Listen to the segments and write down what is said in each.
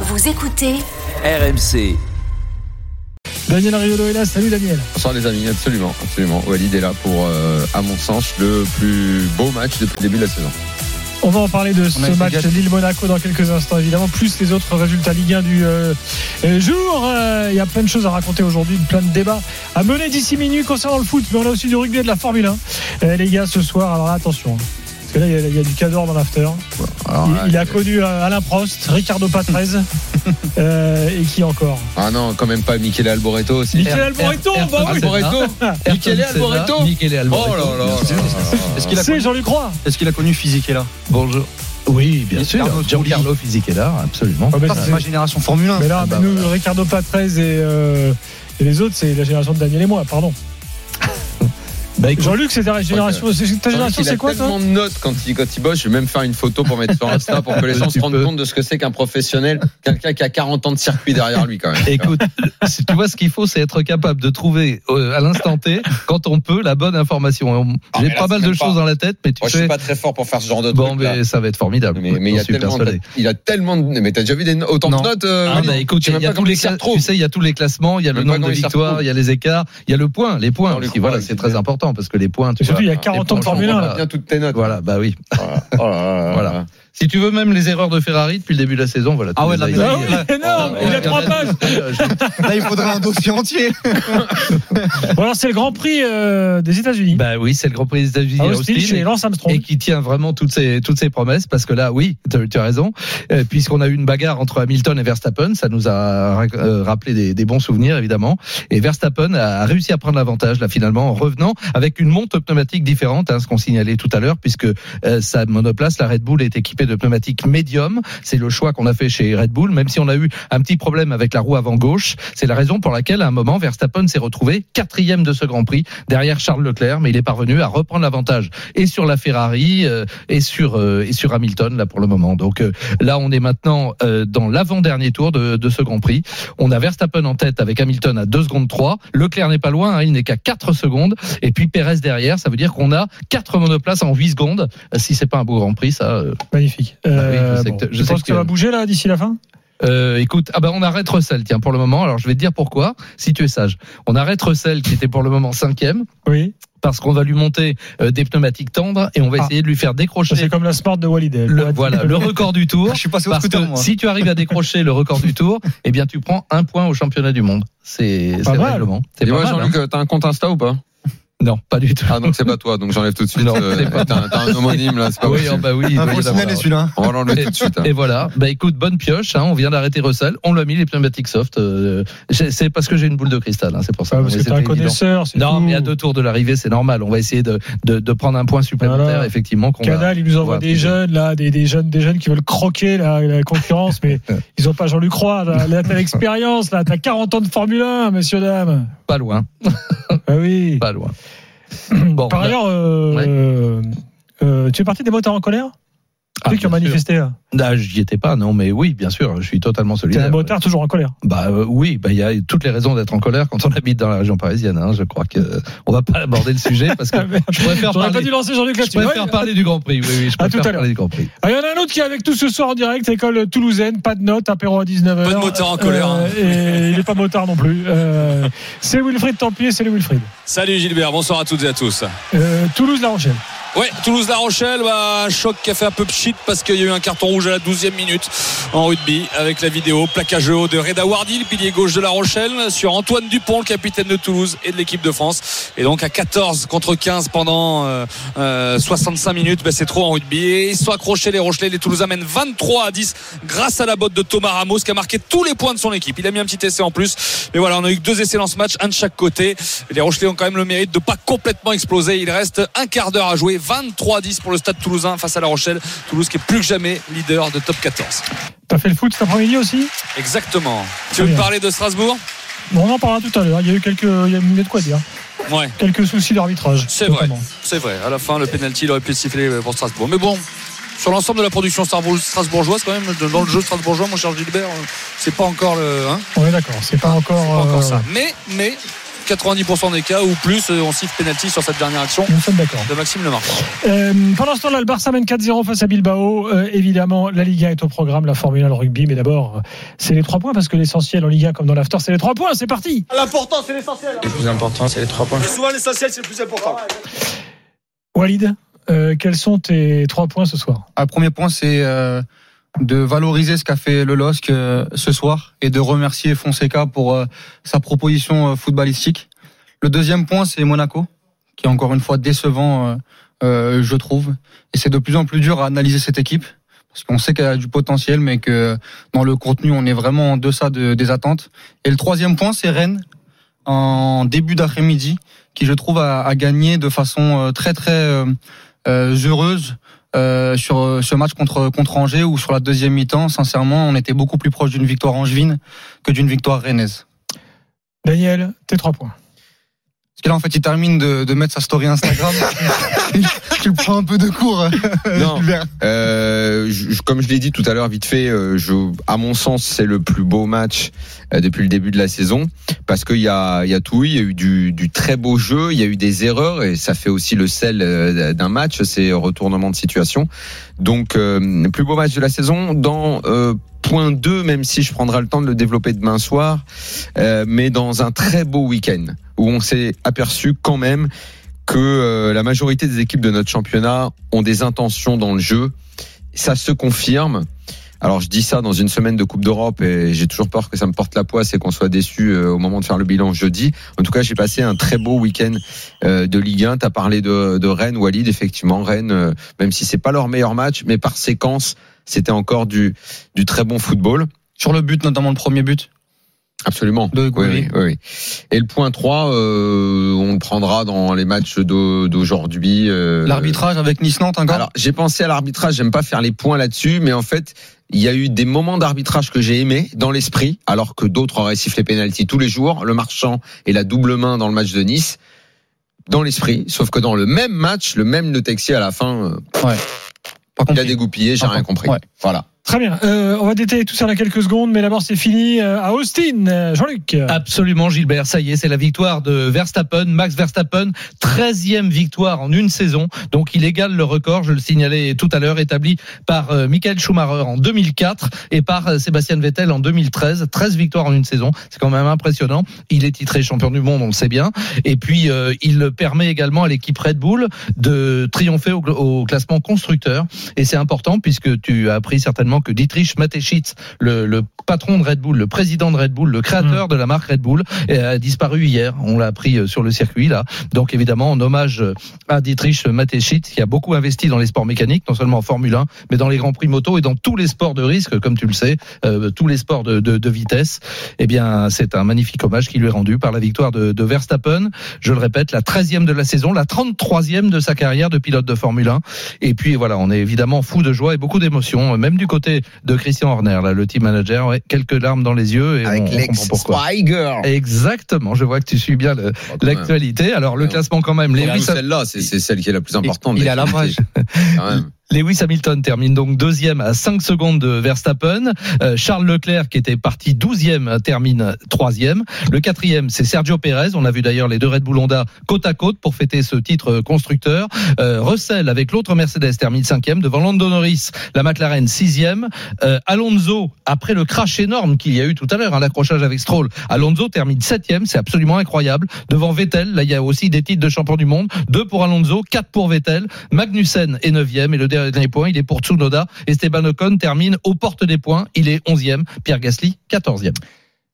Vous écoutez RMC. Daniel Riolo est là, salut Daniel. Bonsoir les amis, absolument, absolument. Walid est là pour, euh, à mon sens, le plus beau match depuis le début de la saison. On va en parler de ce match. Lille-Monaco dans quelques instants, évidemment, plus les autres résultats Ligue 1 du euh, euh, jour. Euh, Il y a plein de choses à raconter aujourd'hui, plein de débats à mener d'ici minuit concernant le foot, mais on a aussi du rugby et de la Formule 1. Euh, les gars, ce soir, alors là, attention. hein. Que là, il y a- il y, a du cador dans l'after. Alors, Il, là, il a connu euh, Alain Prost, Ricardo Patrese, euh, et qui encore Ah non, quand même pas Michele Alboreto aussi. Michel Alboreto, bah oui. Alboreto Michele Alboreto Michele Oh Alboreto. là là sûr. Est-ce qu'il a, C'est Jean-Luc Roy. est-ce qu'il a connu Fisichella Bonjour. Oui, bien sûr. Giancarlo Fisichella, absolument. Ah, Ça, c'est- ma génération Formule 1. mais là, bah, nous. Ricardo Patrese et, euh, et les autres, c'est la génération de Daniel et moi, pardon. Bah, Jean-Luc, c'est ta génération, c'est- ta génération, il a c'est quoi toi tellement de notes quand il, quand il bosse. Je vais même faire une photo pour mettre sur Insta pour que les gens se rendent compte de ce que c'est qu'un professionnel, quelqu'un qui a 40 ans de circuit derrière lui quand même. Écoute, si tu vois ce qu'il faut, c'est être capable de trouver euh, à l'instant T, quand on peut, la bonne information. On- Ah, J'ai pas mal de choses dans la tête, mais tu Moi, je sais. suis pas très fort pour faire ce genre de Bon, truc. là. mais ça va être formidable. Mais, mais il, y a tellement, il a tellement de. Mais t'as déjà vu des, autant Non. de notes euh, Ah bah écoute, Je il même y a tous les tu sais, il y a tous les classements, il y a le nombre de victoires, il y a les écarts, il y a le point, les points. Voilà, c'est très fait- important parce que les points, tu surtout, vois. il y a 40 ans de Formule 1. voilà. là. bien toutes tes notes. Voilà, bah oui. Oh là là là Voilà. là. Si tu veux même les erreurs de Ferrari depuis le début de la saison, voilà. Ah ouais, là. Ah oui, énorme, il a trois pages. Là, il faudrait un dossier entier. Bon, alors, c'est le Grand Prix euh, des États-Unis. Bah oui, c'est le Grand Prix des États-Unis à Austin, Austin, chez et- Lance Armstrong. et qui tient vraiment toutes ses toutes ses promesses parce que là, oui, tu as, tu as raison, euh, puisqu'on a eu une bagarre entre Hamilton et Verstappen, ça nous a euh, rappelé des, des bons souvenirs évidemment. Et Verstappen a, a réussi à prendre l'avantage là finalement en revenant avec une monte pneumatique différente, hein, ce qu'on signalait tout à l'heure, puisque euh, sa monoplace, la Red Bull, est équipée de pneumatiques médium. C'est le choix qu'on a fait chez Red Bull, même si on a eu un petit problème avec la roue avant gauche. C'est la raison pour laquelle à un moment Verstappen s'est retrouvé quatrième de ce Grand Prix derrière Charles Leclerc, mais il est parvenu à reprendre l'avantage et sur la Ferrari euh, et sur euh, et sur Hamilton là pour le moment. Donc euh, là on est maintenant euh, dans l'avant-dernier tour de, de ce Grand Prix. On a Verstappen en tête avec Hamilton à 2 secondes 3. Leclerc n'est pas loin, hein, il n'est qu'à 4 secondes et puis Pérez derrière, ça veut dire qu'on a quatre monoplaces en 8 secondes. Si c'est pas un beau Grand Prix ça euh, Magnifique. oui, je Euh, bon, je pense que- que ça va bouger là d'ici la fin? euh, écoute, ah bah on arrête Russell, tiens, pour le moment. Alors je vais te dire pourquoi, si tu es sage. On arrête Russell qui était pour le moment cinquième, Oui. parce qu'on va lui monter euh, des pneumatiques tendres et on va Ah. essayer de lui faire décrocher C'est comme la Smart de Walid. le, voilà, le record du tour. Je suis passé au Parce scooter, que moi. si tu arrives à décrocher le record du tour, eh bien tu prends un point au championnat du monde. C'est Pas règlement. C'est Et pas moi, mal, Jean-Luc, euh, t'as un compte Insta ou pas? hein. Non, pas du tout. Ah, donc c'est pas toi, donc j'enlève tout de suite. Non, euh, c'est pas T'as un, t'as un homonyme là, c'est pas oui, possible. oh, bah oui. celui-là. On l'enlever tout de suite. hein. Et voilà, bah écoute, bonne pioche, hein, on vient d'arrêter Russell, on l'a mis les pneumatiques soft. euh, c'est parce que j'ai une boule de cristal, hein, c'est pour ça. Ah, Mais parce que c'était t'es un connaisseur. c'est Non, tout. mais à deux tours de l'arrivée, c'est normal. On va essayer de, de, de prendre un point supplémentaire, Voilà. effectivement. qu'on va- Canal, il nous envoie des jeunes là, des, des jeunes, des jeunes qui veulent croquer la, la concurrence, mais ils ont pas Jean-Luc Roy. Là, Là, t'as l'expérience, là, t'as 40 ans de Formule 1, messieurs dames. Pas loin, Ah oui. pas loin. Bon, Par bah, ailleurs, euh, euh, tu es parti des motards en colère? Ceux qui ont manifesté là. Ah, j'y étais pas, non, mais oui, bien sûr, je suis totalement T'es solidaire. un motard toujours en colère. Bah euh, oui, bah il y a toutes les raisons d'être en colère quand on habite dans la région parisienne. Hein. Je crois que on va pas aborder le sujet parce que Ah, je préfère J'aurais pas parler. dû lancer Jean-Luc Je là-dessus. préfère Ouais. parler du Grand Prix. Oui, oui, je À tout préfère à parler du Grand Prix. Ah, Il y en a un autre qui est avec tout ce soir en direct, école toulousaine, pas de notes, apéro à 19h. Pas de motard en colère, hein. et il est pas motard non plus. Euh, c'est Wilfried Templier, c'est le Wilfried. Salut Gilbert, bonsoir à toutes et à tous. Euh, Toulouse-La Rochelle. Ouais, Toulouse-La Rochelle, bah, choc qui a fait un peu pchit parce qu'il y a eu un carton rouge à la 12e minute en rugby avec la vidéo plaquage haut de Reda Wardy, le pilier gauche de La Rochelle, sur Antoine Dupont, le capitaine de Toulouse et de l'équipe de France. Et donc à 14 contre 15 pendant euh, euh, 65 minutes, bah, c'est trop en rugby. Et ils sont accrochés les Rochelais, les Toulousains mènent 23 à 10 grâce à la botte de Thomas Ramos qui a marqué tous les points de son équipe. Il a mis un petit essai en plus. Mais voilà, on a eu deux essais dans ce match, un de chaque côté. Les Rochelais ont quand même le mérite de pas complètement exploser. Il reste un quart d'heure à jouer. 23 à 10 pour le stade toulousain face à La Rochelle. Toulouse qui est plus que jamais leader de top 14. T'as fait le foot cet après-midi aussi? Exactement. Tu veux me parler de Strasbourg? Bon, On en parlera tout à l'heure. Il y a eu quelques, il y a eu de quoi dire. Ouais. Quelques soucis d'arbitrage. C'est vrai, c'est vrai. À la fin, le penalty il aurait pu siffler pour Strasbourg. Mais bon, sur l'ensemble de la production Strasbourg- strasbourgeoise, quand même, dans le jeu strasbourgeois, mon cher Gilbert, euh, c'est pas encore le. hein, On est d'accord. C'est pas encore. pas encore euh, ça. Mais, mais, 90% des cas ou plus, euh, on siffle penalty sur cette dernière action Nous sommes d'accord. de Maxime Lemar. Euh, pendant ce temps-là, le Barça mène 4-0 face à Bilbao. Euh, évidemment, la Liga est au programme, la Formule 1, le rugby. Mais d'abord, c'est les trois points parce que l'essentiel en Liga comme dans l'after, c'est les trois points. C'est parti. L'important, c'est l'essentiel. Le plus important, c'est les trois points. Souvent, l'essentiel, c'est le plus important. Walid, euh, quels sont tes trois points ce soir? Un premier point, c'est euh, de valoriser ce qu'a fait le LOSC euh, ce soir et de remercier Fonseca pour euh, sa proposition euh, footballistique. Le deuxième point, c'est Monaco, qui est encore une fois décevant, je trouve. Et c'est de plus en plus dur à analyser cette équipe, parce qu'on sait qu'elle a du potentiel, mais que dans le contenu, on est vraiment en deçà de- des attentes. Et le troisième point, c'est Rennes, en début d'après-midi, qui je trouve a, a gagné de façon très très heureuse euh, sur euh, ce match contre contre Angers ou sur la deuxième mi-temps. Sincèrement, on était beaucoup plus proche d'une victoire angevine que d'une victoire rennaise. Daniel, tes trois points. Que là, en fait, il termine de, de mettre sa story Instagram. tu le prends un peu de court. euh, Non. Euh, je- comme je l'ai dit tout à l'heure, vite fait, euh, je, à mon sens, c'est le plus beau match euh, depuis le début de la saison parce qu'il y a, il y a tout, eu. il y a eu du, du très beau jeu, il y a eu des erreurs et ça fait aussi le sel euh, d'un match, c'est retournement de situation. Donc, euh, le plus beau match de la saison dans euh, point 2, même si je prendrai le temps de le développer demain soir, euh, mais dans un très beau week-end où on s'est aperçu quand même que euh, la majorité des équipes de notre championnat ont des intentions dans le jeu. Ça se confirme. Alors je dis ça dans une semaine de Coupe d'Europe et j'ai toujours peur que ça me porte la poisse et qu'on soit déçu euh, au moment de faire le bilan jeudi. En tout cas, j'ai passé un très beau week-end euh, de Ligue 1. Tu as parlé de, de Rennes, Walid. Effectivement, Rennes, euh, même si c'est pas leur meilleur match, mais par séquence, c'était encore du, du très bon football. Sur le but, notamment le premier but? Absolument. De oui, oui. Et le point 3, euh, on le prendra dans les matchs d'au- d'aujourd'hui. euh, L'arbitrage avec Nice-Nantes encore? Alors, j'ai pensé à l'arbitrage, j'aime pas faire les points là-dessus, mais en fait, il y a eu des moments d'arbitrage que j'ai aimés dans l'esprit, alors que d'autres auraient sifflé penalty tous les jours, le marchand et la double main dans le match de Nice, dans l'esprit, sauf que dans le même match, le même Texier à la fin, euh, Pas il a dégoupillé, j'ai rien compris. ouais. Voilà. Très bien. Euh, on va détailler tout ça dans quelques secondes, mais d'abord c'est fini euh, à Austin. Jean-Luc. Absolument, Gilbert. Ça y est, c'est la victoire de Verstappen. Max Verstappen, 13e victoire en une saison. Donc, il égale le record, je le signalais tout à l'heure, établi par euh, Michael Schumacher en 2004 et par euh, Sébastien Vettel en 2013. 13 victoires en une saison. C'est quand même impressionnant. Il est titré champion du monde, on le sait bien. Et puis, il permet également à l'équipe Red Bull de triompher au, au classement constructeur. Et c'est important puisque tu as appris certainement que Dietrich Mateschitz, le, le patron de Red Bull, le président de Red Bull, le créateur de la marque Red Bull, euh, a disparu hier. On l'a appris euh, sur le circuit là. Donc évidemment, en hommage euh, à Dietrich Mateschitz, qui a beaucoup investi dans les sports mécaniques, non seulement en Formule 1, mais dans les grands prix moto et dans tous les sports de risque, comme tu le sais, euh, tous les sports de, de, de vitesse. Eh bien, c'est un magnifique hommage qui lui est rendu par la victoire de, de Verstappen. Je le répète, la 13e de la saison, la 33e de sa carrière de pilote de Formule 1. Et puis voilà, on est évidemment fou de joie et beaucoup d'émotion, euh, même du côté de Christian Horner, là, le team manager, ouais, quelques larmes dans les yeux et on, on comprend pourquoi. Spiger. Exactement, je vois que tu suis bien le- l'actualité. Alors le Ouais. classement quand même, Lewis, Lewis, celle-là, c'est c'est celle qui est la plus importante. il est à la. Lewis Hamilton termine donc deuxième à 5 secondes de Verstappen. Euh, Charles Leclerc, qui était parti douzième, termine troisième. Le quatrième, c'est Sergio Pérez. On a vu d'ailleurs les deux Red Bull Honda côte à côte pour fêter ce titre constructeur. Euh, Russell, avec l'autre Mercedes, termine cinquième. Devant Lando Norris, la McLaren sixième. Euh, Alonso, après le crash énorme qu'il y a eu tout à l'heure, hein, l'accrochage avec Stroll, Alonso termine septième. C'est absolument incroyable. Devant Vettel, là il y a aussi des titres de champion du monde. Deux pour Alonso, quatre pour Vettel. Magnussen est neuvième et le dernier point, il est pour Tsunoda. Esteban Ocon termine aux portes des points. Il est onzième. Pierre Gasly, quatorzième.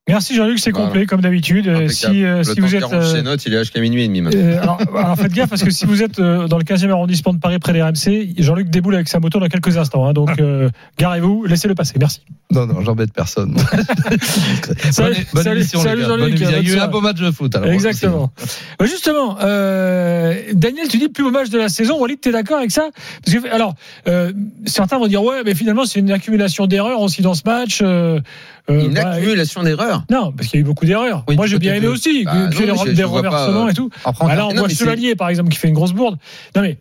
Merci Jean-Luc, c'est Voilà. complet comme d'habitude. Euh. Si, euh, si temps vous êtes euh, ses notes, il est jusqu'à minuit et demi maintenant. euh, alors, alors faites gaffe parce que si vous êtes euh, dans le 15e arrondissement de Paris près des RMC, Jean-Luc déboule avec sa moto dans quelques instants. hein. donc euh, garez-vous, laissez-le passer. Merci. Non, non, j'embête personne. Salut, bonne, salut, émission, salut. Jean-Luc. Il y a eu un beau match de foot. Alors, Exactement. Euh, Justement, euh, Daniel, tu dis le plus beau match de la saison. Walid, t'es d'accord avec ça? Parce que, alors, euh, certains vont dire ouais, mais finalement c'est une accumulation d'erreurs aussi dans ce match. Euh, euh, Une bah, accumulation d'erreurs. non, parce qu'il y a eu beaucoup d'erreurs. Oui, Moi, j'ai bien aimé aussi. Bah, Puis non, les- je- des reversements euh, et tout. Après, on Bah a- là, on voit Chevalier, par exemple, qui fait une grosse bourde. Non, mais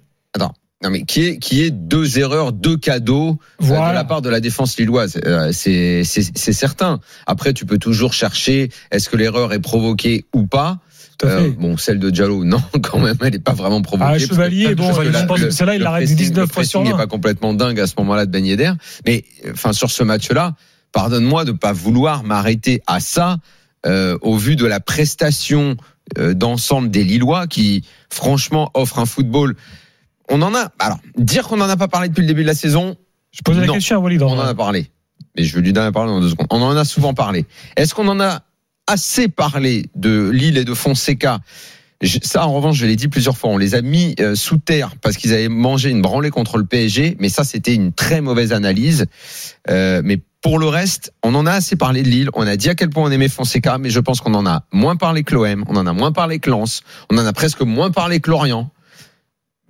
Non mais qui est qui est deux erreurs, deux cadeaux euh, de voilà. la part de la défense lilloise. Euh, C'est c'est certain. Après tu peux toujours chercher est-ce que l'erreur est provoquée ou pas? Tout à Euh, fait. bon, celle de Diallo, non, quand même, elle n'est pas vraiment provoquée. Ah, Chevalier, bon, je pense que celle-là, il l'arrête du pressing- 19 le fois sur pressing n'est 20. pas complètement dingue à ce moment-là de Ben Yedder. Mais euh, enfin sur ce match-là, pardonne-moi de pas vouloir m'arrêter à ça euh, au vu de la prestation euh, d'ensemble des Lillois qui franchement offrent un football. On en a. Alors dire qu'on n'en a pas parlé depuis le début de la saison, Je posais la question à Walid. on en a parlé. Mais je vais lui donner la parole dans deux secondes. On en a souvent parlé. Est-ce qu'on en a assez parlé de Lille et de Fonseca Ça, en revanche, je l'ai dit plusieurs fois. On les a mis euh, sous terre parce qu'ils avaient mangé une branlée contre le PSG. Mais ça, c'était une très mauvaise analyse. Euh, mais pour le reste, on en a assez parlé de Lille. On a dit à quel point on aimait Fonseca, mais je pense qu'on en a moins parlé que l'OM. On en a moins parlé que Lens. On en a presque moins parlé que Lorient.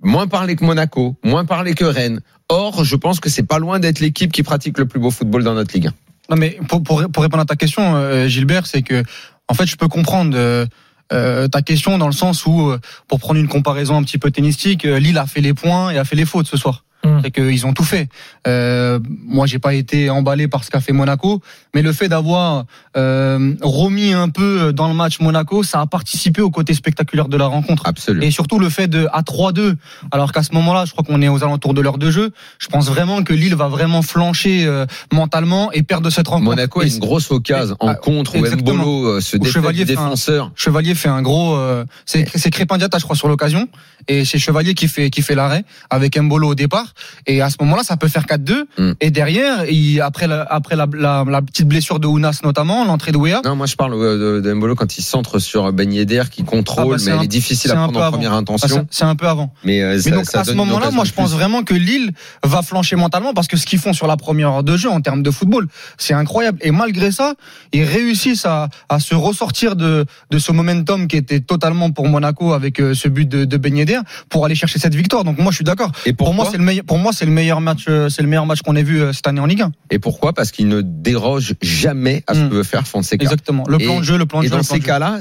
Moins parlé que Monaco. Moins parlé que Rennes. Or, je pense que c'est pas loin d'être l'équipe qui pratique le plus beau football dans notre Ligue 1. Non, mais pour, pour, pour répondre à ta question, euh, Gilbert, c'est que, en fait, je peux comprendre euh, euh, ta question dans le sens où, euh, pour prendre une comparaison un petit peu tennistique, euh, Lille a fait les points et a fait les fautes ce soir. Hum. C'est qu'ils ont tout fait. Euh, moi, j'ai pas été emballé par ce qu'a fait Monaco, mais le fait d'avoir euh, remis un peu dans le match Monaco, ça a participé au côté spectaculaire de la rencontre. Absolument. Et surtout le fait de à 3-2, alors qu'à ce moment-là, je crois qu'on est aux alentours de l'heure de jeu. Je pense vraiment que Lille va vraiment flancher euh, mentalement et perdre cette rencontre. Monaco a une grosse occasion en Ah, contre où exactement. Mbolo euh, se Où Chevalier du fait un- défenseur. Chevalier fait un gros, euh, c'est c'est Crépin je crois, sur l'occasion, et c'est Chevalier qui fait qui fait l'arrêt avec Mbolo au départ. Et à ce moment-là, ça peut faire 4-2. Mm. Et derrière, il, après la, après la, la, la petite blessure de Ounas notamment, l'entrée de Wea. Non, moi je parle euh, de, de Mbolo quand il centre sur Ben Yedder qui contrôle, Ah bah, mais un- elle est difficile c'est à prendre en avant. première Ah, intention. c'est- C'est un peu avant. mais euh, Mais ça, donc ça à ce moment-là, moi je pense vraiment que Lille va flancher mentalement parce que ce qu'ils font sur la première heure de jeu en termes de football, c'est incroyable. Et malgré ça, ils réussissent à, à se ressortir de, de ce momentum qui était totalement pour Monaco avec euh, ce but de, de Ben Yedder pour aller chercher cette victoire. Donc moi je suis d'accord. Et Pour moi c'est le meilleur. Pour moi c'est le meilleur match. euh, C'est le meilleur match qu'on ait vu euh, cette année en Ligue 1. Et pourquoi? Parce qu'il ne déroge jamais à ce Mm. que veut faire Fonseca. Exactement. Le plan Et- de jeu, le plan de Et jeu. dans le plan ces cas-là,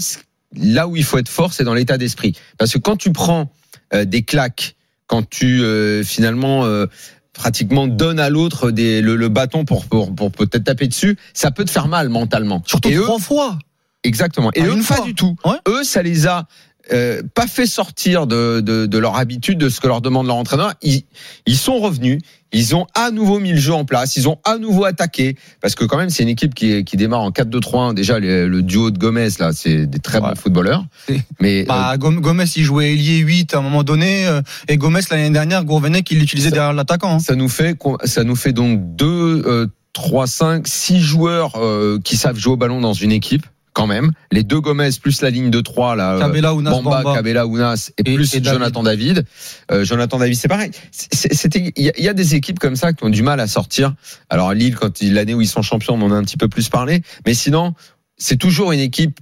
là où il faut être fort, c'est dans l'état d'esprit. Parce que quand tu prends euh, des claques, quand tu euh, finalement euh, pratiquement donnes à l'autre le, le bâton pour, pour, pour peut-être taper dessus, ça peut te faire mal mentalement. Surtout et eux, trois fois. exactement. Et eux, une pas fois. du tout. Ouais. Eux, ça les a euh, pas fait sortir de, de, de leur habitude, de ce que leur demande leur entraîneur. Ils, ils sont revenus. Ils ont à nouveau mis le jeu en place. Ils ont à nouveau attaqué. Parce que quand même, c'est une équipe qui, qui démarre en 4-2-3-1. Déjà, le, le duo de Gomez, là, c'est des très bons footballeurs. Mais Bah, Gom- Gomez, il jouait ailier 8 à un moment donné, euh, et Gomez l'année dernière, Gourvenec, il l'utilisait Ça- derrière l'attaquant. hein. ça nous fait ça nous fait donc 2 3 5 6 joueurs euh, qui savent jouer au ballon dans une équipe quand même les deux Gomez plus la ligne de 3 là euh, Cabella, Ounas, Bamba, Bamba. Cabella, et, Et- plus et. Jonathan David. Euh, Jonathan David, c'est pareil. C'était, il y, a- il y a des équipes comme ça qui ont du mal à sortir. Alors Lille, quand l'année où ils sont champions, on en a un petit peu plus parlé. Mais sinon, c'est toujours une équipe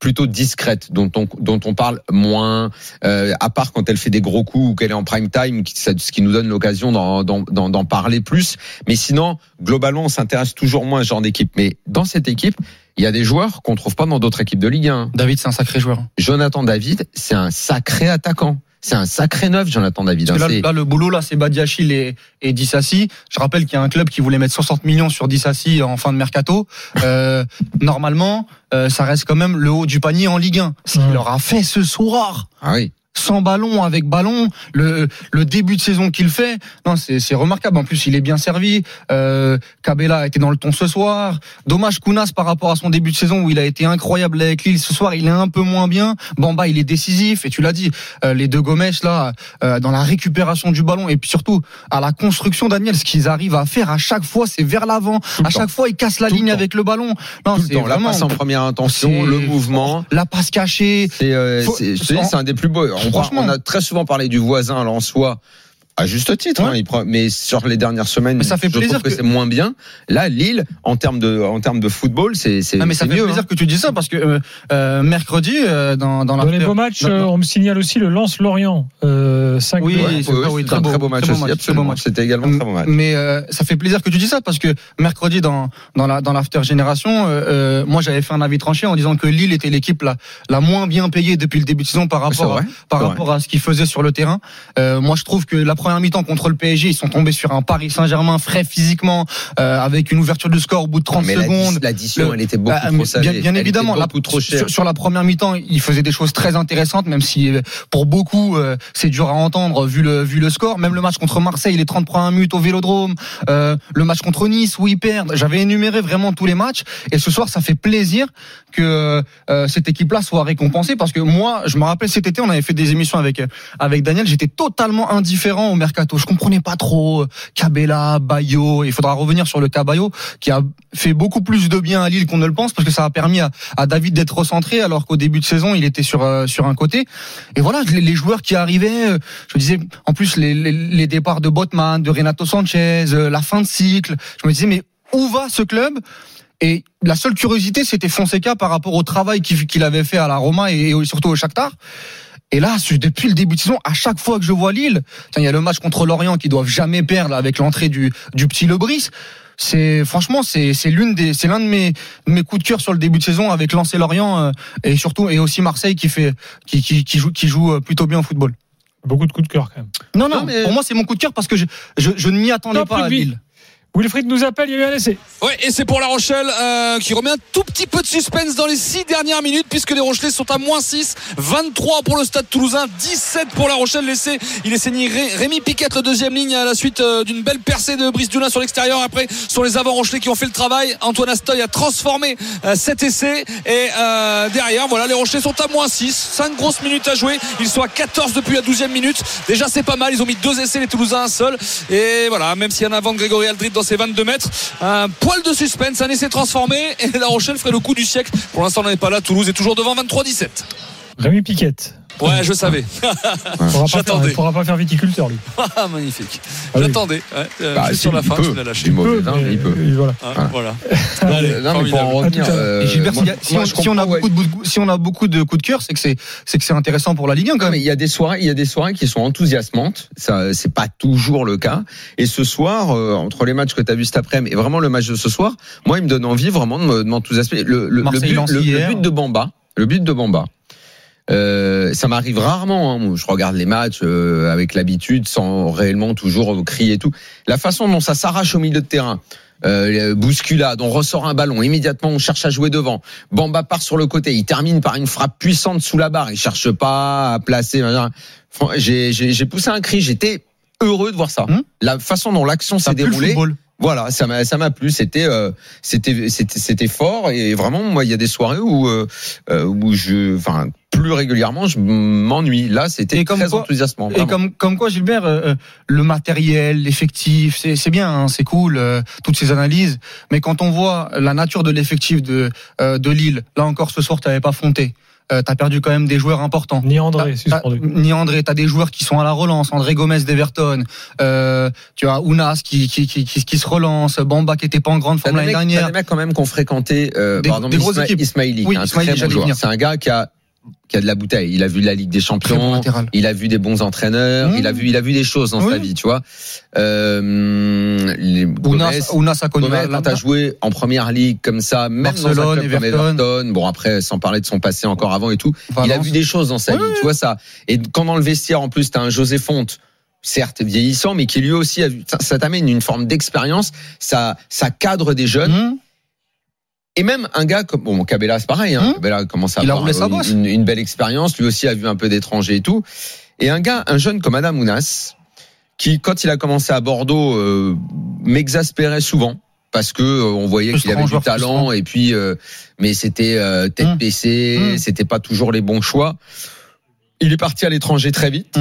plutôt discrète, dont on, dont on parle moins, euh, à part quand elle fait des gros coups ou qu'elle est en prime time, ce qui nous donne l'occasion d'en parler plus. Mais sinon, globalement, on s'intéresse toujours moins à ce genre d'équipe. Mais dans cette équipe, il y a des joueurs qu'on trouve pas dans d'autres équipes de Ligue 1. David, c'est un sacré joueur. Jonathan David, c'est un sacré attaquant. C'est un sacré neuf, Jonathan David. Hein. là, le boulot, là, c'est Badiachil et, et Dissassi. Je rappelle qu'il y a un club qui voulait mettre 60 millions sur Dissassi en fin de mercato. Euh, normalement, euh, ça reste quand même le haut du panier en Ligue 1. Ce qu'il leur a fait ce soir, Ah oui. Sans ballon, avec ballon, le, le début de saison qu'il fait, non, c'est c'est remarquable. En plus, il est bien servi. Euh, Cabella a été dans le ton ce soir. Dommage Kounas par rapport à son début de saison où il a été incroyable avec Lille. Ce soir, il est un peu moins bien. Bamba, il est décisif. Et tu l'as dit, euh, les deux Gomes là, euh, dans la récupération du ballon et puis surtout à la construction, Daniel, ce qu'ils arrivent à faire à chaque fois, c'est vers l'avant. À chaque fois, ils cassent la Tout ligne avec le ballon. Non, c'est temps. La vraiment passe en première intention, le mouvement. la passe cachée. C'est, euh, c'est un des plus beaux. On, Franchement. on a très souvent parlé du voisin à l'Ansois. À juste titre, Ouais. hein, il prend- mais sur les dernières semaines, Mais ça fait je plaisir trouve que, que- c'est moins bien. Là, Lille, en termes de, en termes de football, c'est, c'est, mais ça c'est fait mieux. plaisir hein. que tu dis ça parce que euh, euh, mercredi euh, dans dans Dans les beaux matchs, Non, non. on me signale aussi le Lance Lorient. Euh, euh, 5 Oui, c'est- oui, très un beau, très beau match très beau aussi. match, très Absolument. beau match. C'était également un très beau match. Mais euh, ça fait plaisir que tu dis ça parce que mercredi dans dans la dans l'after génération, euh, euh, moi j'avais fait un avis tranché en disant que Lille était l'équipe la la moins bien payée depuis le début de saison par rapport à, par rapport à ce qu'ils faisaient sur le terrain. Euh, moi je trouve que la première mi-temps contre le PSG, ils sont tombés sur un Paris Saint-Germain frais physiquement avec une ouverture de score au bout de 30 Mais secondes. l'addi- l'addition, Le- elle était beaucoup Bah, trop salée. bien, évidemment, trop sur, sur la première mi-temps, il faisait des choses très intéressantes, même si pour beaucoup c'est dur à entendre vu le vu le score. Même le match contre Marseille, les 30 premières minutes au Vélodrome, euh, le match contre Nice où ils perdent. J'avais énuméré vraiment tous les matchs, et ce soir, ça fait plaisir que euh, cette équipe-là soit récompensée parce que moi, je me rappelle cet été, on avait fait des émissions avec euh, avec Daniel, j'étais totalement indifférent au mercato. Je comprenais pas trop euh, Cabella, Bayo. Il faudra revenir sur le cas qui a fait beaucoup plus de bien à Lille qu'on ne le pense parce que ça a permis à, à David d'être recentré alors qu'au début de saison il était sur euh, sur un côté. Et voilà, les, les joueurs qui arrivaient, euh, je me disais en plus les, les, les départs de Botman, de Renato Sanchez, euh, la fin de cycle. Je me disais mais où va ce club? Et la seule curiosité, c'était Fonseca par rapport au travail qu'il avait fait à la Roma et, et surtout au Shakhtar. Et là, depuis le début de saison, à chaque fois que je vois Lille, il y a le match contre l'Orient qu'ils doivent jamais perdre avec l'entrée du, du petit Lebris. C'est franchement, c'est l'une des, c'est l'un de mes mes coups de cœur sur le début de saison avec lancer Lorient euh, et surtout et aussi Marseille qui fait qui, qui, qui joue qui joue euh, plutôt bien au football. Beaucoup de coups de cœur quand même. Non non, Non, mais- pour moi c'est mon coup de cœur parce que je je, je ne m'y attendais Top pas à. Lille. Wilfried nous appelle, il y a eu un essai. Ouais, et c'est pour La Rochelle euh, qui remet un tout petit peu de suspense dans les 6 dernières minutes puisque les Rochelais sont à moins 6, 23 pour le Stade Toulousain, 17 pour La Rochelle. Laissé, il est signé Ré- Rémi Piquette, le deuxième ligne à la suite euh, d'une belle percée de Brice Dulin sur l'extérieur. Après, sont les avant Rochelais qui ont fait le travail. Antoine Astoy a transformé euh, cet essai et euh, derrière, voilà, les Rochelais sont à moins 6, 5 grosses minutes à jouer. Ils sont à 14 depuis la 12e minute. Déjà, c'est pas mal. Ils ont mis deux essais, les Toulousains un seul. Et voilà, même s'il y a un avant Grégory Aldrit dans ses 22 mètres, un poil de suspense, un essai transformé et La Rochelle ferait le coup du siècle. Pour l'instant, on n'est pas là. Toulouse est toujours devant 23-17. Rémi Piquette. Ouais, je savais. Il J'attendais. faire- il pourra pas faire viticulteur lui. Ah, magnifique. Ah oui. J'attendais. Ouais, euh, Bah, sur la il fin, peut. tu l'as lâché. Vin, mais- il peut. voilà. Hein, voilà. Non, Allez, mais pour en revenir, euh, Gilbert, moi- a- si, moi, on, je si on a ouais. beaucoup de si on a beaucoup de coups de cœur, c'est que c'est c'est que c'est intéressant pour la Ligue 1 quand Non, mais même. il y a des soirées, il y a des soirées qui sont enthousiasmantes. Ça, c'est pas toujours le cas. Et ce soir, euh, entre les matchs que tu as vu cet après-midi et vraiment le match de ce soir, moi, il me donne envie vraiment de me- de m'enthousiasmer. Le, le, le, but, le- le but de Bamba, le but de Bamba. Euh, ça m'arrive rarement. hein. Je regarde les matchs euh, avec l'habitude, sans réellement toujours crier et tout. La façon dont ça s'arrache au milieu de terrain, euh, bousculade, on ressort un ballon, immédiatement on cherche à jouer devant. Bamba part sur le côté, il termine par une frappe puissante sous la barre, il cherche pas à placer. J'ai poussé un cri, j'étais heureux de voir ça. Hum. La façon dont l'action s'est déroulée. Voilà, ça m'a ça m'a plu. C'était euh, c'était c'était c'était fort et vraiment moi il y a des soirées où euh, euh, où je enfin plus régulièrement je m'ennuie. Là c'était très quoi- enthousiasmant. Et comme comme quoi Gilbert, euh, euh, le matériel, l'effectif, c'est c'est bien, hein, c'est cool, euh, toutes ces analyses. Mais quand on voit la nature de l'effectif de euh, de Lille, là encore ce soir t'avais pas Fonté, euh, t'as perdu quand même des joueurs importants. Ni André, T'as- suspendu. t'as- Ni André, t'as des joueurs qui sont à la relance, André Gomez d'Everton, euh, tu as Ounas qui, qui, qui, qui, qui se relance, Bamba qui était pas en grande forme l'année mecs, t'as dernière. des mecs quand même qui ont fréquenté euh, Des- par exemple des grosses Isma- équipes. Ismaili, Oui, qui est un Ismaili, très bon joueur. C'est un gars qui a qui a de la bouteille. Il a vu la Ligue des Champions. Il a vu des bons entraîneurs. Mmh. Il a vu il a vu des choses dans Oui. sa vie, tu vois. Euh, les Gomez, Ounas, Ounas a connu Gomez, quand joué en première ligue comme ça, même dans Barcelone, club comme Everton. Bon après sans parler de son passé encore avant et tout, il a vu des choses dans sa Oui, vie, tu vois ça. Et quand dans le vestiaire en plus t'as un José Fonte, certes vieillissant, mais qui lui aussi a vu, ça, ça t'amène une forme d'expérience, ça ça cadre des jeunes. Hum, Et même un gars comme bon Cabella c'est pareil, hein. Hum. Cabella commence à Il a avoir sa une, une- belle expérience, lui aussi a vu un peu d'étrangers et tout. Et un gars, un jeune comme Adam Ounas, qui quand il a commencé à Bordeaux euh, m'exaspérait souvent parce que euh, on voyait qu'il avait du talent et puis euh, mais c'était euh, tête Hum. baissée, Hum. c'était pas toujours les bons choix. Il est parti à l'étranger très vite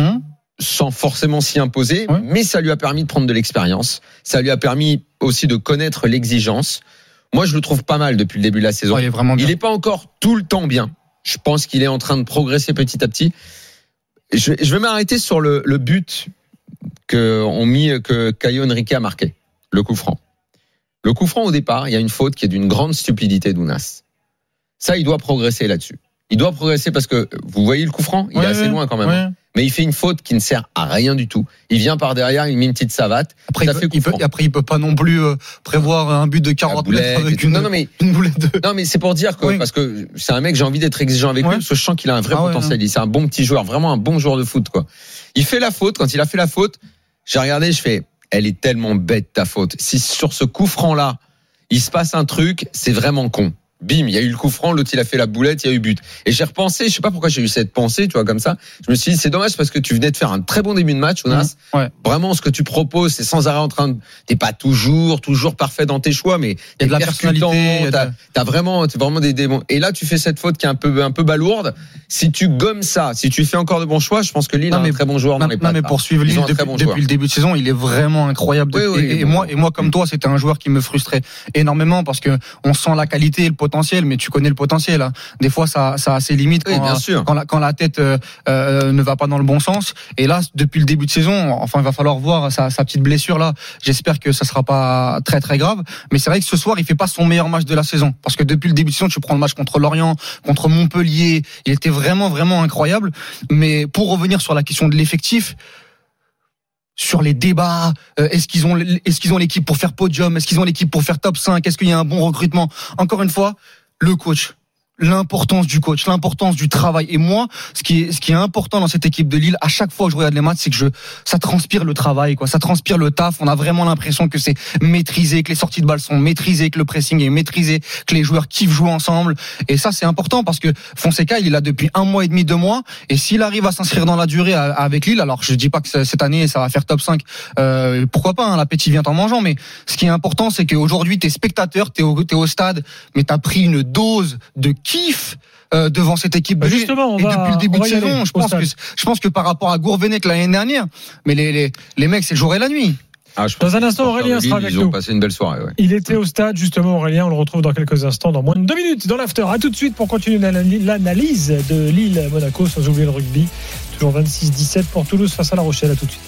sans forcément s'y imposer, mais ça lui a permis de prendre de l'expérience. Ça lui a permis aussi de connaître l'exigence. Moi, je le trouve pas mal depuis le début de la saison. Il est vraiment bien. Il n'est pas encore tout le temps bien. Je pense qu'il est en train de progresser petit à petit. Je, je vais m'arrêter sur le, le but que on mis que Caio Henrique a marqué, le coup franc. Le coup franc au départ, il y a une faute qui est d'une grande stupidité d'Ounas. Ça, il doit progresser là-dessus. Il doit progresser parce que vous voyez le coup franc, il Ouais, est assez loin quand même. ouais. Mais il fait une faute qui ne sert à rien du tout. Il vient par derrière, il met une petite savate. Après, il peut, il peut- franc. après, il peut pas non plus euh, prévoir un but de La 40 boulette mètres avec une, Non, non, mais une boulette de. Non, mais c'est pour dire que, Oui. parce que c'est un mec, j'ai envie d'être exigeant avec Ouais. lui, parce que je sens qu'il a un vrai Ah ouais, potentiel. C'est un bon petit joueur, vraiment un bon joueur de foot, quoi. Il fait la faute, quand il a fait la faute, j'ai regardé, je fais, elle est tellement bête, ta faute. Si sur ce coup franc-là, il se passe un truc, c'est vraiment con. Bim, il y a eu le coup franc, l'autre il a fait la boulette, il y a eu but. Et j'ai repensé, je sais pas pourquoi j'ai eu cette pensée, tu vois, comme ça. Je me suis dit, c'est dommage parce que tu venais de faire un très bon début de match, Jonas. Mmh, ouais. Vraiment, ce que tu proposes, c'est sans arrêt en train de, t'es pas toujours, toujours parfait dans tes choix, mais Il y a de la t'es personnalité. T'as t'as vraiment, t'as vraiment des démons. Et là, tu fais cette faute qui est un peu, un peu balourde. Si tu gommes ça, si tu fais encore de bons choix, je pense que Lille Non, a mais- un très bon joueur dans Non, les non, pattes. mais là. pour suivre Ils Lille depuis, bon depuis le début de saison, il est vraiment incroyable. Oui, oui, et, et bon moi, et moi, comme toi, c'était un joueur qui me frustrait énormément parce que on sent la qualité et le potentiel, mais tu connais le potentiel. hein. Des fois, ça, ça a ses limites Oui, quand, bien sûr. quand, la, quand la tête euh, euh, ne va pas dans le bon sens. Et là, depuis le début de saison, enfin, il va falloir voir sa, sa petite blessure là. J'espère que ça sera pas très très grave. Mais c'est vrai que ce soir, il fait pas son meilleur match de la saison parce que depuis le début de saison, tu prends le match contre Lorient, contre Montpellier, il était vraiment vraiment incroyable. Mais pour revenir sur la question de l'effectif sur les débats, euh, est-ce qu'ils ont est-ce qu'ils ont l'équipe pour faire podium, est-ce qu'ils ont l'équipe pour faire top 5, est-ce qu'il y a un bon recrutement? Encore une fois, le coach l'importance du coach, l'importance du travail. Et moi, ce qui est, ce qui est important dans cette équipe de Lille, à chaque fois que je regarde les matchs, c'est que je, ça transpire le travail, quoi. Ça transpire le taf. On a vraiment l'impression que c'est maîtrisé, que les sorties de balles sont maîtrisées, que le pressing est maîtrisé, que les joueurs kiffent jouer ensemble. Et ça, c'est important parce que Fonseca, il est là depuis un mois et demi, deux mois. Et s'il arrive à s'inscrire dans la durée avec Lille, alors je dis pas que cette année, ça va faire top 5, euh, pourquoi pas, hein, l'appétit vient en mangeant, mais ce qui est important, c'est qu'aujourd'hui, t'es spectateur, t'es au, t'es au stade, mais t'as pris une dose de kiff euh, devant cette équipe de Bah, justement, on et va- depuis le début de saison, je pense que je pense que par rapport à Gourvenec l'année dernière, mais les, les, les mecs, c'est le jour et la nuit. Ah, je Dans un instant, Aurélien sera avec Ils ont passé une belle soirée, ouais. Il était au stade, justement, Aurélien. On le retrouve dans quelques instants, dans moins de deux minutes, dans l'after. À tout de suite pour continuer l'ana- l'analyse de Lille-Monaco, sans oublier le rugby. Toujours 26-17 pour Toulouse face à La Rochelle. À tout de suite.